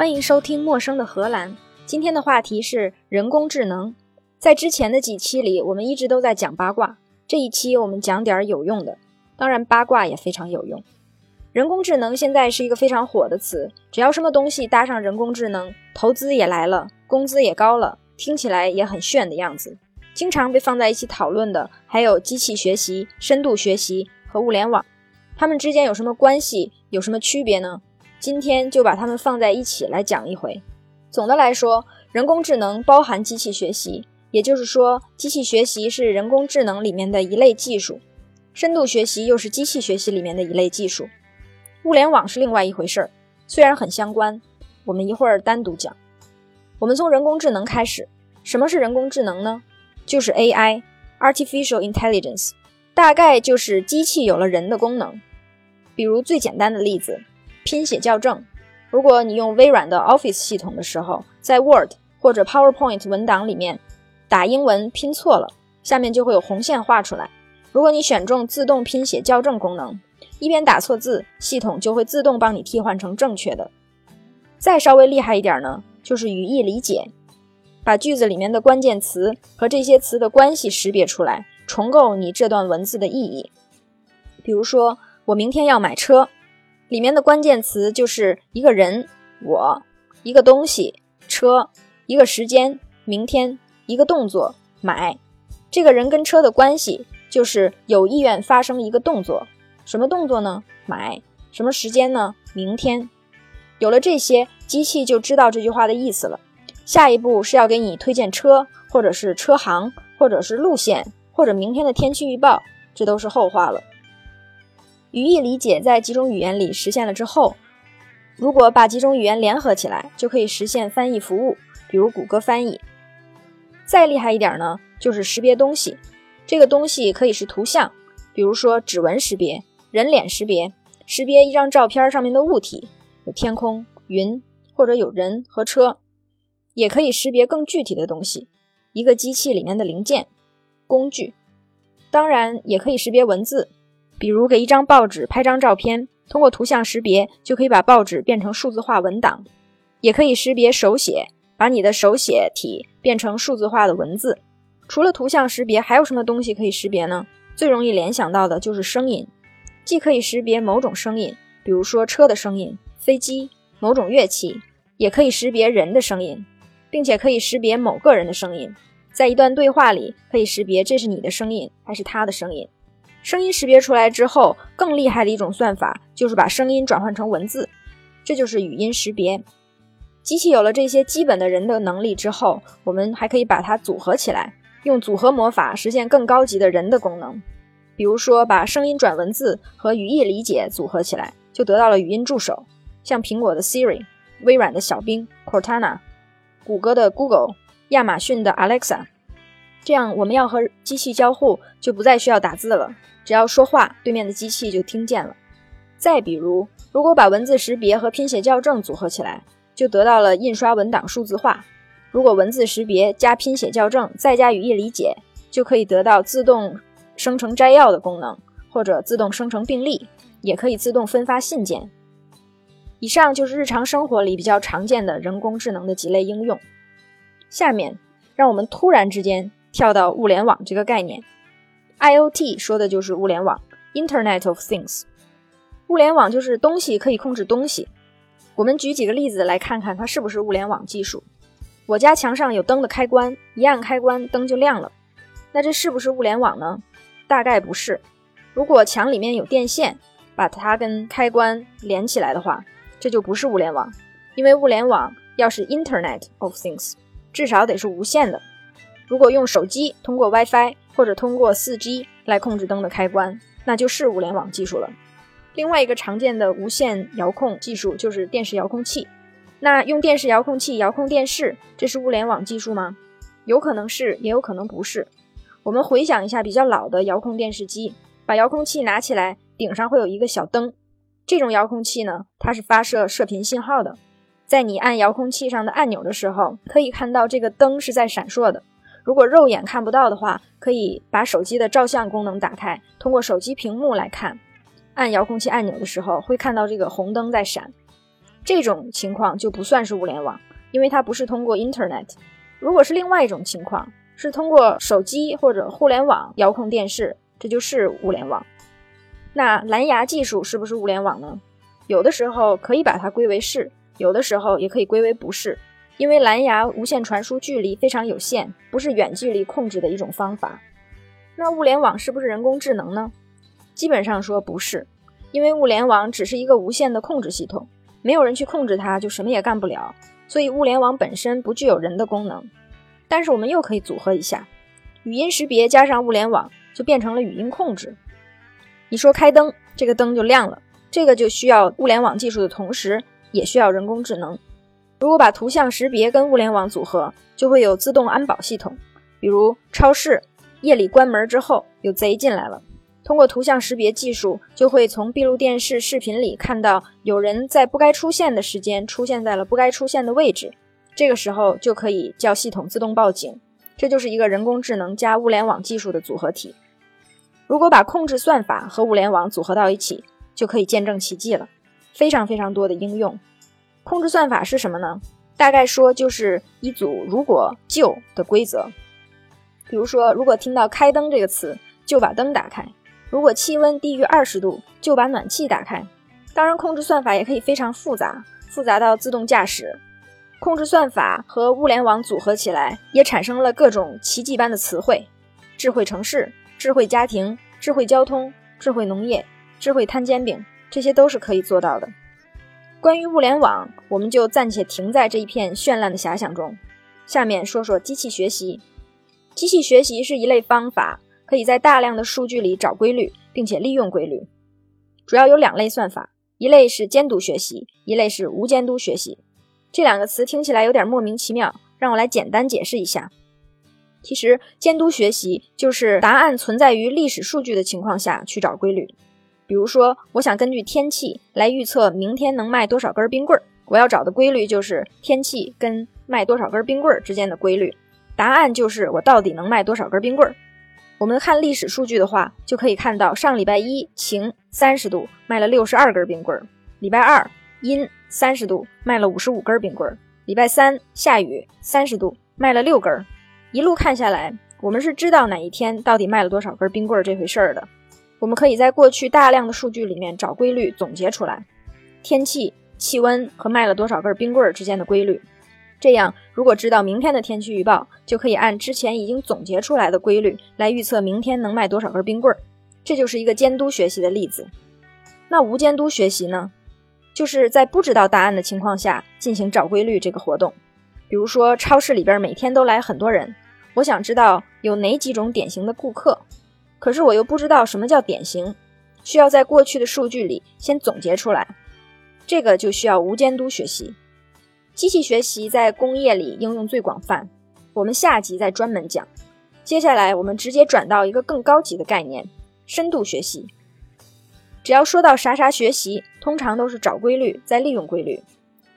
欢迎收听《陌生的荷兰》。今天的话题是人工智能。在之前的几期里，我们一直都在讲八卦。这一期我们讲点有用的，当然八卦也非常有用。人工智能现在是一个非常火的词，只要什么东西搭上人工智能，投资也来了，工资也高了，听起来也很炫的样子。经常被放在一起讨论的还有机器学习、深度学习和物联网，它们之间有什么关系？有什么区别呢？今天就把它们放在一起来讲一回。总的来说，人工智能包含机器学习，也就是说，机器学习是人工智能里面的一类技术，深度学习又是机器学习里面的一类技术。物联网是另外一回事儿，虽然很相关，我们一会儿单独讲。我们从人工智能开始，什么是人工智能呢？就是 AI（Artificial Intelligence），大概就是机器有了人的功能。比如最简单的例子。拼写校正，如果你用微软的 Office 系统的时候，在 Word 或者 PowerPoint 文档里面打英文拼错了，下面就会有红线画出来。如果你选中自动拼写校正功能，一边打错字，系统就会自动帮你替换成正确的。再稍微厉害一点呢，就是语义理解，把句子里面的关键词和这些词的关系识别出来，重构你这段文字的意义。比如说，我明天要买车。里面的关键词就是一个人，我，一个东西，车，一个时间，明天，一个动作，买。这个人跟车的关系就是有意愿发生一个动作，什么动作呢？买。什么时间呢？明天。有了这些，机器就知道这句话的意思了。下一步是要给你推荐车，或者是车行，或者是路线，或者明天的天气预报，这都是后话了。语义理解在几种语言里实现了之后，如果把几种语言联合起来，就可以实现翻译服务，比如谷歌翻译。再厉害一点呢，就是识别东西。这个东西可以是图像，比如说指纹识别、人脸识别，识别一张照片上面的物体，有天空、云，或者有人和车。也可以识别更具体的东西，一个机器里面的零件、工具。当然，也可以识别文字。比如给一张报纸拍张照片，通过图像识别就可以把报纸变成数字化文档，也可以识别手写，把你的手写体变成数字化的文字。除了图像识别，还有什么东西可以识别呢？最容易联想到的就是声音，既可以识别某种声音，比如说车的声音、飞机、某种乐器，也可以识别人的声音，并且可以识别某个人的声音，在一段对话里可以识别这是你的声音还是他的声音。声音识别出来之后，更厉害的一种算法就是把声音转换成文字，这就是语音识别。机器有了这些基本的人的能力之后，我们还可以把它组合起来，用组合魔法实现更高级的人的功能。比如说，把声音转文字和语义理解组合起来，就得到了语音助手，像苹果的 Siri、微软的小冰 Cortana、谷歌的 Google、亚马逊的 Alexa。这样，我们要和机器交互，就不再需要打字了，只要说话，对面的机器就听见了。再比如，如果把文字识别和拼写校正组合起来，就得到了印刷文档数字化。如果文字识别加拼写校正再加语义理解，就可以得到自动生成摘要的功能，或者自动生成病历，也可以自动分发信件。以上就是日常生活里比较常见的人工智能的几类应用。下面，让我们突然之间。跳到物联网这个概念，IOT 说的就是物联网，Internet of Things。物联网就是东西可以控制东西。我们举几个例子来看看它是不是物联网技术。我家墙上有灯的开关，一按开关灯就亮了。那这是不是物联网呢？大概不是。如果墙里面有电线，把它跟开关连起来的话，这就不是物联网。因为物联网要是 Internet of Things，至少得是无线的。如果用手机通过 WiFi 或者通过 4G 来控制灯的开关，那就是物联网技术了。另外一个常见的无线遥控技术就是电视遥控器。那用电视遥控器遥控电视，这是物联网技术吗？有可能是，也有可能不是。我们回想一下比较老的遥控电视机，把遥控器拿起来，顶上会有一个小灯。这种遥控器呢，它是发射射频信号的。在你按遥控器上的按钮的时候，可以看到这个灯是在闪烁的。如果肉眼看不到的话，可以把手机的照相功能打开，通过手机屏幕来看。按遥控器按钮的时候，会看到这个红灯在闪。这种情况就不算是物联网，因为它不是通过 Internet。如果是另外一种情况，是通过手机或者互联网遥控电视，这就是物联网。那蓝牙技术是不是物联网呢？有的时候可以把它归为是，有的时候也可以归为不是，因为蓝牙无线传输距离非常有限，不是远距离控制的一种方法。那物联网是不是人工智能呢？基本上说不是，因为物联网只是一个无线的控制系统，没有人去控制它，就什么也干不了。所以物联网本身不具有人的功能，但是我们又可以组合一下，语音识别加上物联网，就变成了语音控制。你说开灯，这个灯就亮了，这个就需要物联网技术的同时，也需要人工智能。如果把图像识别跟物联网组合，就会有自动安保系统，比如超市夜里关门之后有贼进来了。通过图像识别技术，就会从闭路电视视频里看到有人在不该出现的时间出现在了不该出现的位置，这个时候就可以叫系统自动报警。这就是一个人工智能加物联网技术的组合体。如果把控制算法和物联网组合到一起，就可以见证奇迹了。非常非常多的应用。控制算法是什么呢？大概说就是一组如果就的规则。比如说，如果听到开灯这个词，就把灯打开。如果气温低于二十度，就把暖气打开。当然，控制算法也可以非常复杂，复杂到自动驾驶。控制算法和物联网组合起来，也产生了各种奇迹般的词汇：智慧城市、智慧家庭、智慧交通、智慧农业、智慧摊煎饼，这些都是可以做到的。关于物联网，我们就暂且停在这一片绚烂的遐想中。下面说说机器学习。机器学习是一类方法。可以在大量的数据里找规律，并且利用规律。主要有两类算法，一类是监督学习，一类是无监督学习。这两个词听起来有点莫名其妙，让我来简单解释一下。其实，监督学习就是答案存在于历史数据的情况下去找规律。比如说，我想根据天气来预测明天能卖多少根冰棍儿，我要找的规律就是天气跟卖多少根冰棍儿之间的规律。答案就是我到底能卖多少根冰棍儿。我们看历史数据的话，就可以看到上礼拜一晴三十度卖了六十二根冰棍儿，礼拜二阴三十度卖了五十五根冰棍儿，礼拜三下雨三十度卖了六根儿。一路看下来，我们是知道哪一天到底卖了多少根冰棍儿这回事儿的。我们可以在过去大量的数据里面找规律，总结出来天气、气温和卖了多少根冰棍儿之间的规律。这样，如果知道明天的天气预报，就可以按之前已经总结出来的规律来预测明天能卖多少根冰棍儿。这就是一个监督学习的例子。那无监督学习呢？就是在不知道答案的情况下进行找规律这个活动。比如说，超市里边每天都来很多人，我想知道有哪几种典型的顾客，可是我又不知道什么叫典型，需要在过去的数据里先总结出来。这个就需要无监督学习。机器学习在工业里应用最广泛，我们下集再专门讲。接下来我们直接转到一个更高级的概念——深度学习。只要说到啥啥学习，通常都是找规律，再利用规律。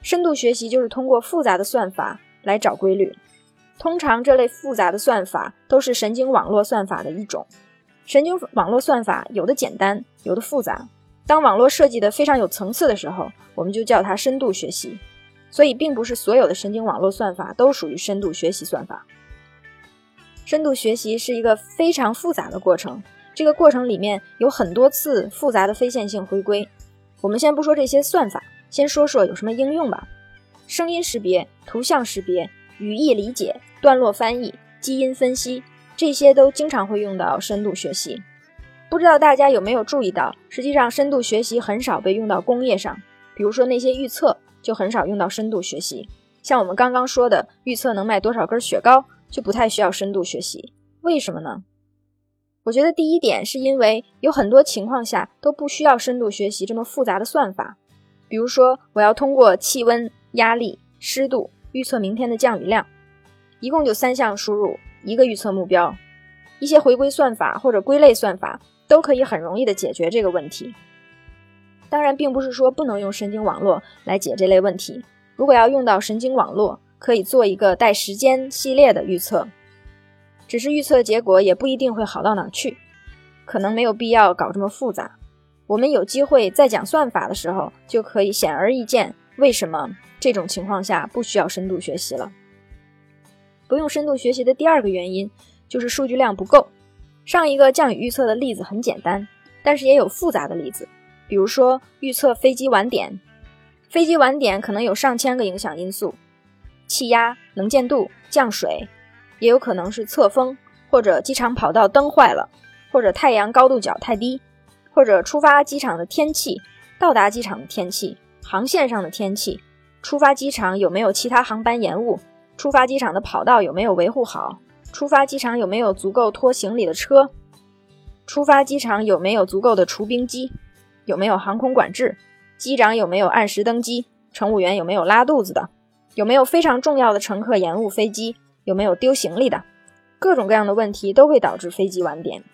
深度学习就是通过复杂的算法来找规律。通常这类复杂的算法都是神经网络算法的一种。神经网络算法有的简单，有的复杂。当网络设计的非常有层次的时候，我们就叫它深度学习。所以，并不是所有的神经网络算法都属于深度学习算法。深度学习是一个非常复杂的过程，这个过程里面有很多次复杂的非线性回归。我们先不说这些算法，先说说有什么应用吧。声音识别、图像识别、语义理解、段落翻译、基因分析，这些都经常会用到深度学习。不知道大家有没有注意到，实际上深度学习很少被用到工业上，比如说那些预测。就很少用到深度学习，像我们刚刚说的预测能卖多少根雪糕，就不太需要深度学习。为什么呢？我觉得第一点是因为有很多情况下都不需要深度学习这么复杂的算法。比如说，我要通过气温、压力、湿度预测明天的降雨量，一共就三项输入，一个预测目标，一些回归算法或者归类算法都可以很容易的解决这个问题。当然，并不是说不能用神经网络来解这类问题。如果要用到神经网络，可以做一个带时间系列的预测，只是预测结果也不一定会好到哪去，可能没有必要搞这么复杂。我们有机会在讲算法的时候，就可以显而易见为什么这种情况下不需要深度学习了。不用深度学习的第二个原因就是数据量不够。上一个降雨预测的例子很简单，但是也有复杂的例子，比如说预测飞机晚点。飞机晚点可能有上千个影响因素，气压、能见度、降水，也有可能是侧风，或者机场跑道灯坏了，或者太阳高度角太低，或者出发机场的天气、到达机场的天气、航线上的天气、出发机场有没有其他航班延误、出发机场的跑道有没有维护好、出发机场有没有足够拖行李的车、出发机场有没有足够的除冰机、有没有航空管制。机长有没有按时登机？乘务员有没有拉肚子的？有没有非常重要的乘客延误飞机？有没有丢行李的？各种各样的问题都会导致飞机晚点。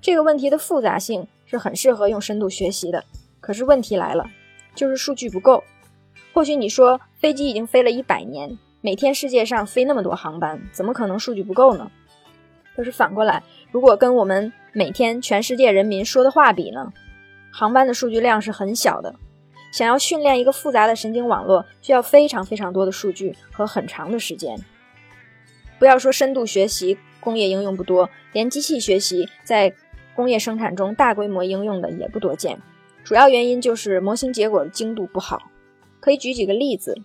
这个问题的复杂性是很适合用深度学习的。可是问题来了，就是数据不够。或许你说飞机已经飞了一百年，每天世界上飞那么多航班，怎么可能数据不够呢？可是反过来，如果跟我们每天全世界人民说的话比呢？航班的数据量是很小的。想要训练一个复杂的神经网络，需要非常非常多的数据和很长的时间。不要说深度学习，工业应用不多，连机器学习在工业生产中大规模应用的也不多见。主要原因就是模型结果的精度不好。可以举几个例子，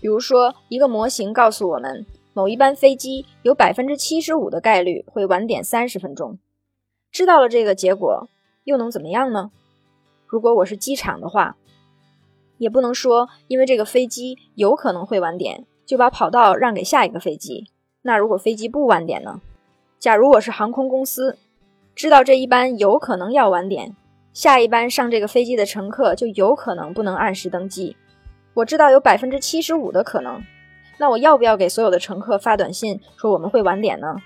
比如说一个模型告诉我们，某一班飞机有百分之七十五的概率会晚点三十分钟。知道了这个结果，又能怎么样呢？如果我是机场的话。也不能说，因为这个飞机有可能会晚点，就把跑道让给下一个飞机。那如果飞机不晚点呢？假如我是航空公司，知道这一班有可能要晚点，下一班上这个飞机的乘客就有可能不能按时登机。我知道有百分之七十五的可能，那我要不要给所有的乘客发短信说我们会晚点呢？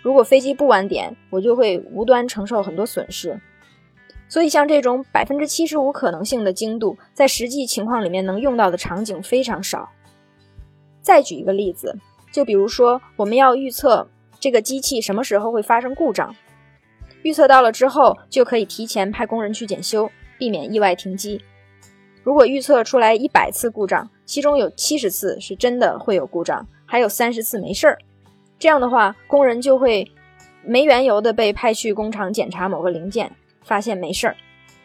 如果飞机不晚点，我就会无端承受很多损失。所以，像这种百分之七十五可能性的精度，在实际情况里面能用到的场景非常少。再举一个例子，就比如说，我们要预测这个机器什么时候会发生故障，预测到了之后，就可以提前派工人去检修，避免意外停机。如果预测出来一百次故障，其中有七十次是真的会有故障，还有三十次没事儿，这样的话，工人就会没缘由的被派去工厂检查某个零件。发现没事儿，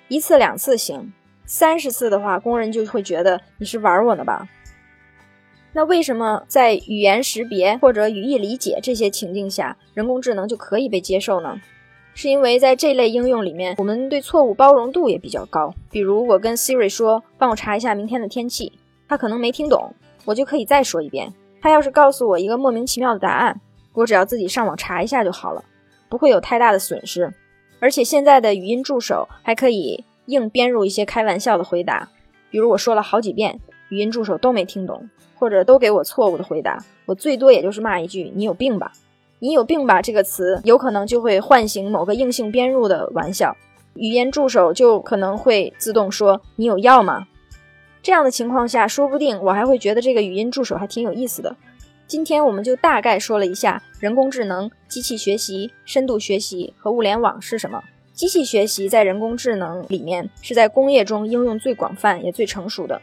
一次两次行，三十次的话，工人就会觉得你是玩我呢吧？那为什么在语言识别或者语义理解这些情境下，人工智能就可以被接受呢？是因为在这类应用里面，我们对错误包容度也比较高。比如我跟 Siri 说，帮我查一下明天的天气，他可能没听懂，我就可以再说一遍。他要是告诉我一个莫名其妙的答案，我只要自己上网查一下就好了，不会有太大的损失。而且现在的语音助手还可以硬编入一些开玩笑的回答，比如我说了好几遍，语音助手都没听懂，或者都给我错误的回答，我最多也就是骂一句“你有病吧”。你有病吧这个词有可能就会唤醒某个硬性编入的玩笑，语音助手就可能会自动说“你有药吗”。这样的情况下，说不定我还会觉得这个语音助手还挺有意思的。今天我们就大概说了一下人工智能、机器学习、深度学习和物联网是什么。机器学习在人工智能里面是在工业中应用最广泛也最成熟的，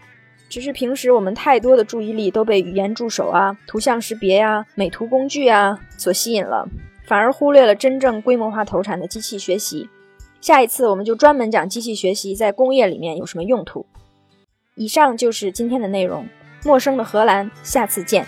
只是平时我们太多的注意力都被语言助手啊、图像识别呀、美图工具啊所吸引了，反而忽略了真正规模化投产的机器学习。下一次我们就专门讲机器学习在工业里面有什么用途。以上就是今天的内容，陌生的荷兰，下次见。